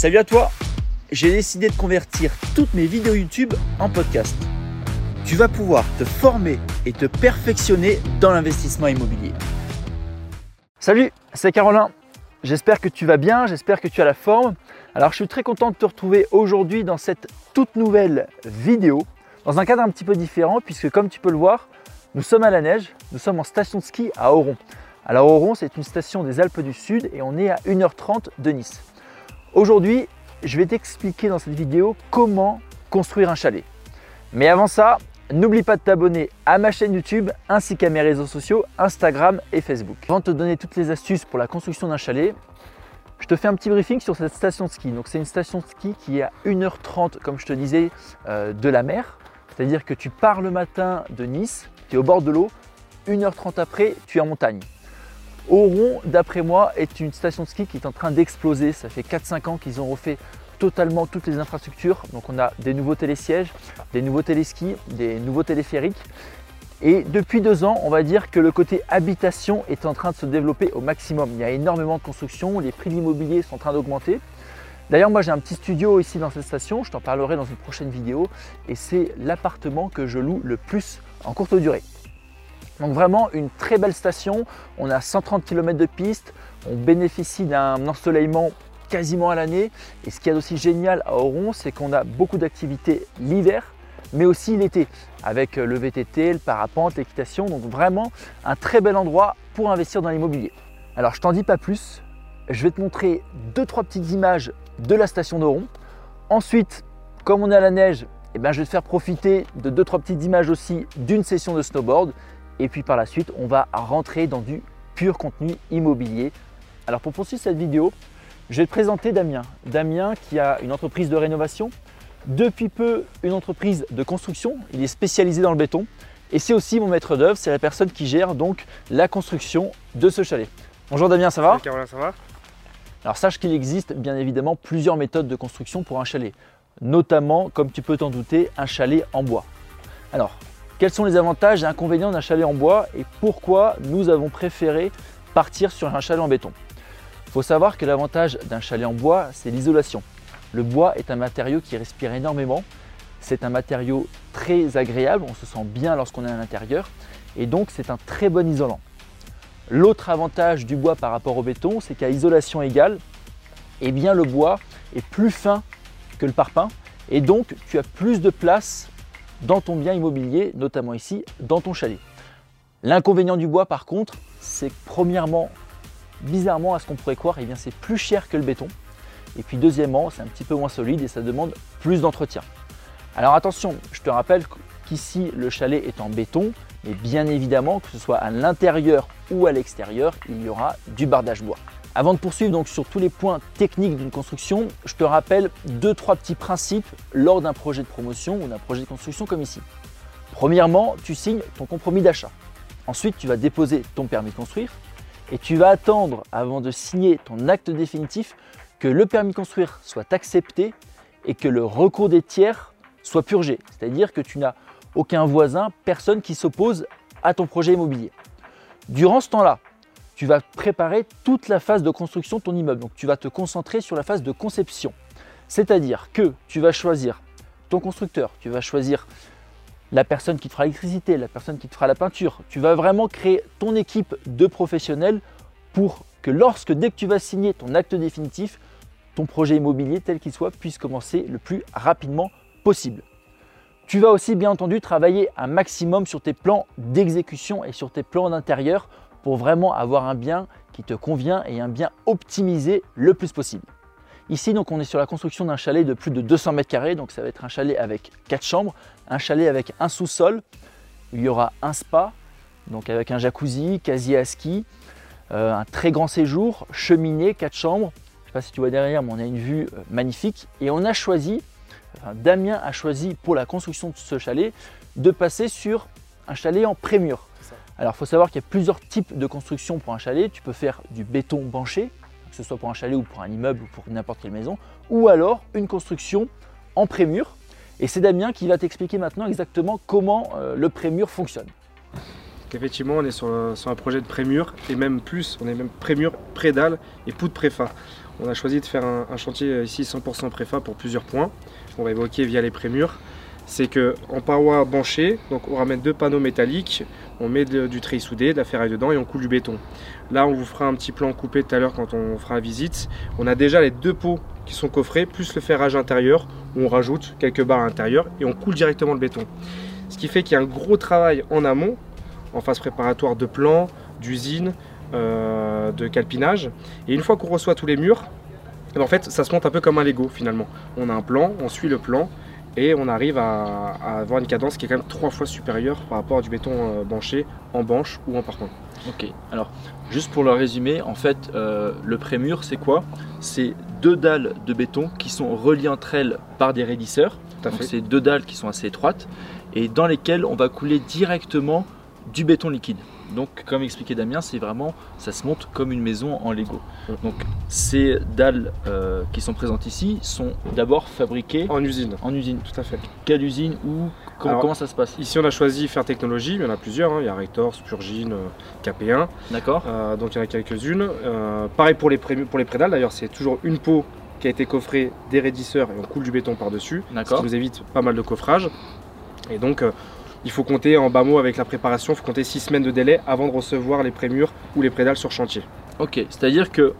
Salut à toi J'ai décidé de convertir toutes mes vidéos YouTube en podcast. Tu vas pouvoir te former et te perfectionner dans l'investissement immobilier. Salut, c'est Caroline. J'espère que tu vas bien, j'espère que tu as la forme. Alors je suis très content de te retrouver aujourd'hui dans cette toute nouvelle vidéo, dans un cadre un petit peu différent puisque comme tu peux le voir, nous sommes à la neige, nous sommes en station de ski à Oron. Alors Oron, c'est une station des Alpes du Sud et on est à 1h30 de Nice. Aujourd'hui, je vais t'expliquer dans cette vidéo comment construire un chalet. Mais avant ça, n'oublie pas de t'abonner à ma chaîne YouTube ainsi qu'à mes réseaux sociaux Instagram et Facebook. Avant de te donner toutes les astuces pour la construction d'un chalet, je te fais un petit briefing sur cette station de ski. Donc c'est une station de ski qui est à 1h30, comme je te disais, euh, de la mer. C'est-à-dire que tu pars le matin de Nice, tu es au bord de l'eau, 1h30 après, tu es en montagne. Oron, d'après moi, est une station de ski qui est en train d'exploser. Ça fait 4-5 ans qu'ils ont refait totalement toutes les infrastructures. Donc on a des nouveaux télésièges, des nouveaux téléskis, des nouveaux téléphériques. Et depuis deux ans, on va dire que le côté habitation est en train de se développer au maximum. Il y a énormément de construction, les prix de l'immobilier sont en train d'augmenter. D'ailleurs, moi j'ai un petit studio ici dans cette station, je t'en parlerai dans une prochaine vidéo, et c'est l'appartement que je loue le plus en courte durée. Donc vraiment une très belle station, on a 130 km de piste, on bénéficie d'un ensoleillement quasiment à l'année, et ce qui est aussi génial à Oron, c'est qu'on a beaucoup d'activités l'hiver, mais aussi l'été, avec le VTT, le parapente, l'équitation, donc vraiment un très bel endroit pour investir dans l'immobilier. Alors je t'en dis pas plus, je vais te montrer deux trois petites images de la station d'Oron. Ensuite, comme on est à la neige, eh ben, je vais te faire profiter de deux trois petites images aussi d'une session de snowboard. Et puis par la suite, on va rentrer dans du pur contenu immobilier. Alors pour poursuivre cette vidéo, je vais te présenter Damien. Damien qui a une entreprise de rénovation, depuis peu une entreprise de construction. Il est spécialisé dans le béton et c'est aussi mon maître d'œuvre. C'est la personne qui gère donc la construction de ce chalet. Bonjour Damien, ça va? Caroline, ça va? Alors sache qu'il existe bien évidemment plusieurs méthodes de construction pour un chalet, notamment, comme tu peux t'en douter, un chalet en bois. Alors, quels sont les avantages et inconvénients d'un chalet en bois et pourquoi nous avons préféré partir sur un chalet en béton? Il faut savoir que l'avantage d'un chalet en bois, c'est l'isolation. Le bois est un matériau qui respire énormément, c'est un matériau très agréable, on se sent bien lorsqu'on est à l'intérieur. Et donc c'est un très bon isolant. L'autre avantage du bois par rapport au béton, c'est qu'à isolation égale, eh bien le bois est plus fin que le parpaing. Et donc tu as plus de place dans ton bien immobilier, notamment ici dans ton chalet. L'inconvénient du bois par contre, c'est premièrement, bizarrement à ce qu'on pourrait croire, eh c'est plus cher que le béton. Et puis deuxièmement, c'est un petit peu moins solide et ça demande plus d'entretien. Alors attention, je te rappelle qu'ici le chalet est en béton, mais bien évidemment que ce soit à l'intérieur ou à l'extérieur, il y aura du bardage bois. Avant de poursuivre donc sur tous les points techniques d'une construction, je te rappelle deux trois petits principes lors d'un projet de promotion ou d'un projet de construction comme ici. Premièrement, tu signes ton compromis d'achat. Ensuite, tu vas déposer ton permis de construire et tu vas attendre avant de signer ton acte définitif que le permis de construire soit accepté et que le recours des tiers soit purgé. C'est-à-dire que tu n'as aucun voisin, personne qui s'oppose à ton projet immobilier. Durant ce temps-là, tu vas préparer toute la phase de construction de ton immeuble. Donc tu vas te concentrer sur la phase de conception. C'est-à-dire que tu vas choisir ton constructeur, tu vas choisir la personne qui te fera l'électricité, la personne qui te fera la peinture. Tu vas vraiment créer ton équipe de professionnels pour que lorsque, dès que tu vas signer ton acte définitif, ton projet immobilier, tel qu'il soit, puisse commencer le plus rapidement possible. Tu vas aussi bien entendu travailler un maximum sur tes plans d'exécution et sur tes plans d'intérieur pour vraiment avoir un bien qui te convient et un bien optimisé le plus possible. Ici, donc, on est sur la construction d'un chalet de plus de 200 mètres carrés. Donc, ça va être un chalet avec 4 chambres, un chalet avec un sous-sol. Il y aura un spa, donc avec un jacuzzi, casier à ski, euh, un très grand séjour, cheminée, 4 chambres. Je ne sais pas si tu vois derrière, mais on a une vue euh, magnifique. Et on a choisi Damien a choisi pour la construction de ce chalet de passer sur un chalet en prémur. Alors il faut savoir qu'il y a plusieurs types de construction pour un chalet. Tu peux faire du béton banché, que ce soit pour un chalet ou pour un immeuble ou pour n'importe quelle maison, ou alors une construction en prémur. Et c'est Damien qui va t'expliquer maintenant exactement comment euh, le prémur fonctionne. Effectivement, on est sur, un projet de prémur et même plus, on est même prémur, prédalle et poudre préfa. On a choisi de faire un, chantier ici 100% préfa pour plusieurs points. On va évoquer via les prémurs. C'est que en paroi banchée, donc on ramène deux panneaux métalliques, on met du treillis soudé, de la ferraille dedans et on coule du béton. Là, on vous fera un petit plan coupé tout à l'heure quand on fera la visite. On a déjà les deux pots qui sont coffrés, plus le ferrage intérieur, où on rajoute quelques barres à l'intérieur et on coule directement le béton. Ce qui fait qu'il y a un gros travail en amont, en phase préparatoire de plan, d'usine, euh, de calpinage. Et une fois qu'on reçoit tous les murs, eh ben, en fait, ça se monte un peu comme un Lego finalement. On a un plan, on suit le plan et on arrive à, avoir une cadence qui est quand même trois fois supérieure par rapport à du béton euh, banché en banche ou en parpaing. Ok, alors juste pour le résumer, en fait, euh, le prémur, c'est quoi? C'est deux dalles de béton qui sont reliées entre elles par des raidisseurs. C'est deux dalles qui sont assez étroites et dans lesquelles on va couler directement du béton liquide. Donc, comme expliquait Damien, c'est vraiment, ça se monte comme une maison en Lego. Donc, ces dalles euh, qui sont présentes ici sont d'abord fabriquées en usine. En usine, tout à fait. Quelle usine ou comment, ça se passe? Ici, on a choisi Faire Technologie. Il y en a plusieurs. Hein. Il y a Rector, Spurgine, euh, KP1. D'accord. Euh, donc, il y en a quelques-unes. pareil pour les, pour les prédales. D'ailleurs, c'est toujours une peau qui a été coffrée des raidisseurs et on coule du béton par-dessus. Ce qui nous évite pas mal de coffrage. Et donc, il faut compter en bas mot avec la préparation, il faut compter 6 semaines de délai avant de recevoir les prémurs ou les prédales sur chantier. Ok, c'est-à-dire que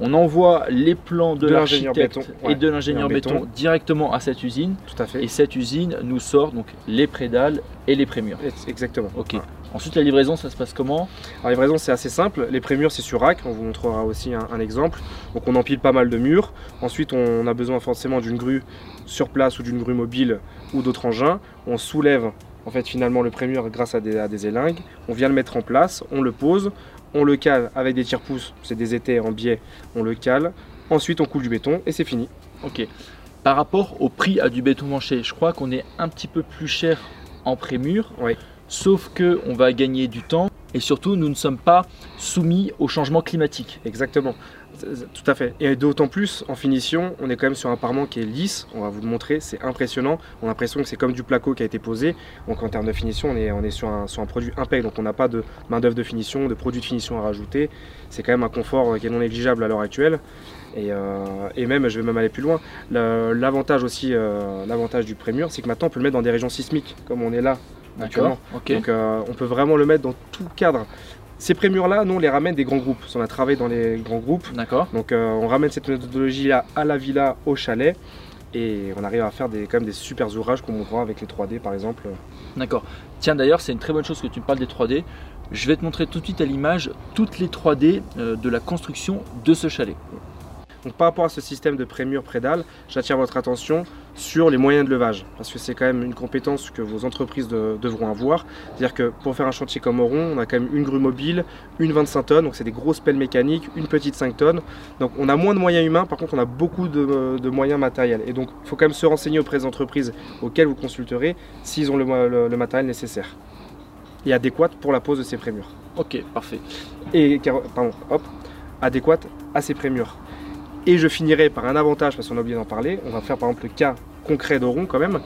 on envoie les plans de, l'architecte et de l'ingénieur béton, directement à cette usine. Tout à fait. Et cette usine nous sort donc les prédales et les prémurs. Exactement. Ok. Ensuite, la livraison, ça se passe comment? La livraison, c'est assez simple. Les prémurs, c'est sur rack. On vous montrera aussi un, exemple. Donc, on empile pas mal de murs. Ensuite, on a besoin forcément d'une grue sur place ou d'une grue mobile ou d'autres engins. On soulève en fait finalement le prémur grâce à des, à des, élingues. On vient le mettre en place, on le pose, on le cale avec des tire-pouces, c'est des étais en biais, on le cale. Ensuite on coule du béton et c'est fini. Ok. Par rapport au prix à du béton manché, je crois qu'on est un petit peu plus cher en prémur. Oui. Sauf que on va gagner du temps et surtout nous ne sommes pas soumis au changement climatique. Exactement. Tout à fait. Et d'autant plus en finition, on est quand même sur un parement qui est lisse. On va vous le montrer, c'est impressionnant. On a l'impression que c'est comme du placo qui a été posé. Donc en termes de finition, on est, on est sur, un, sur un produit impec. Donc on n'a pas de main d'œuvre de finition, de produits de finition à rajouter. C'est quand même un confort qui est non négligeable à l'heure actuelle. Et, euh, même, je vais même aller plus loin. L'avantage aussi, euh, l'avantage du prémur, c'est que maintenant on peut le mettre dans des régions sismiques, comme on est là actuellement. Donc euh, on peut vraiment le mettre dans tout cadre. Ces prémurs-là, nous, on les ramène des grands groupes. On a travaillé dans les grands groupes. D'accord. Donc, euh, on ramène cette méthodologie-là à la villa, au chalet. Et on arrive à faire des, quand même des super ouvrages qu'on montrera avec les 3D, par exemple. D'accord. Tiens, d'ailleurs, c'est une très bonne chose que tu me parles des 3D. Je vais te montrer tout de suite à l'image toutes les 3D euh, de la construction de ce chalet. Donc par rapport à ce système de prémur prédale, j'attire votre attention sur les moyens de levage, parce que c'est quand même une compétence que vos entreprises devront avoir. C'est-à-dire que pour faire un chantier comme Oron, on a quand même une grue mobile, une 25 tonnes, donc c'est des grosses pelles mécaniques, une petite 5 tonnes. Donc on a moins de moyens humains, par contre on a beaucoup de, moyens matériels. Et donc il faut quand même se renseigner auprès des entreprises auxquelles vous consulterez s'ils ont le, matériel nécessaire et adéquat pour la pose de ces prémurs. Ok, parfait. Et pardon, hop, adéquat à ces prémurs. Et je finirai par un avantage, parce qu'on a oublié d'en parler. On va faire par exemple le cas concret d'Oron quand même.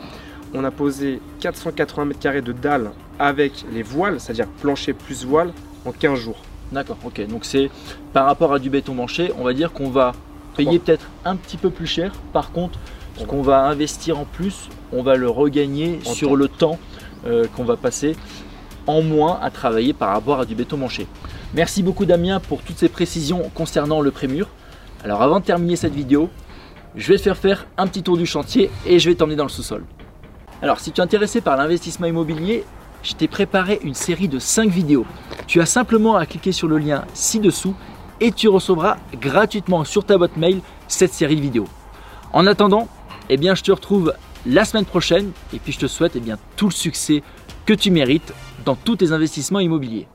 On a posé 480 mètres carrés de dalles avec les voiles, c'est-à-dire plancher plus voile, en 15 jours. D'accord, ok. Donc c'est par rapport à du béton manché, on va dire qu'on va payer peut-être un petit peu plus cher. Par contre, ce qu'on va investir en plus, on va le regagner sur le temps euh, qu'on va passer en moins à travailler par rapport à du béton manché. Merci beaucoup Damien pour toutes ces précisions concernant le prémur. Alors avant de terminer cette vidéo, je vais te faire faire un petit tour du chantier et je vais t'emmener dans le sous-sol. Alors si tu es intéressé par l'investissement immobilier, je t'ai préparé une série de 5 vidéos. Tu as simplement à cliquer sur le lien ci-dessous et tu recevras gratuitement sur ta boîte mail cette série de vidéos. En attendant, eh bien, je te retrouve la semaine prochaine et puis je te souhaite eh bien, tout le succès que tu mérites dans tous tes investissements immobiliers.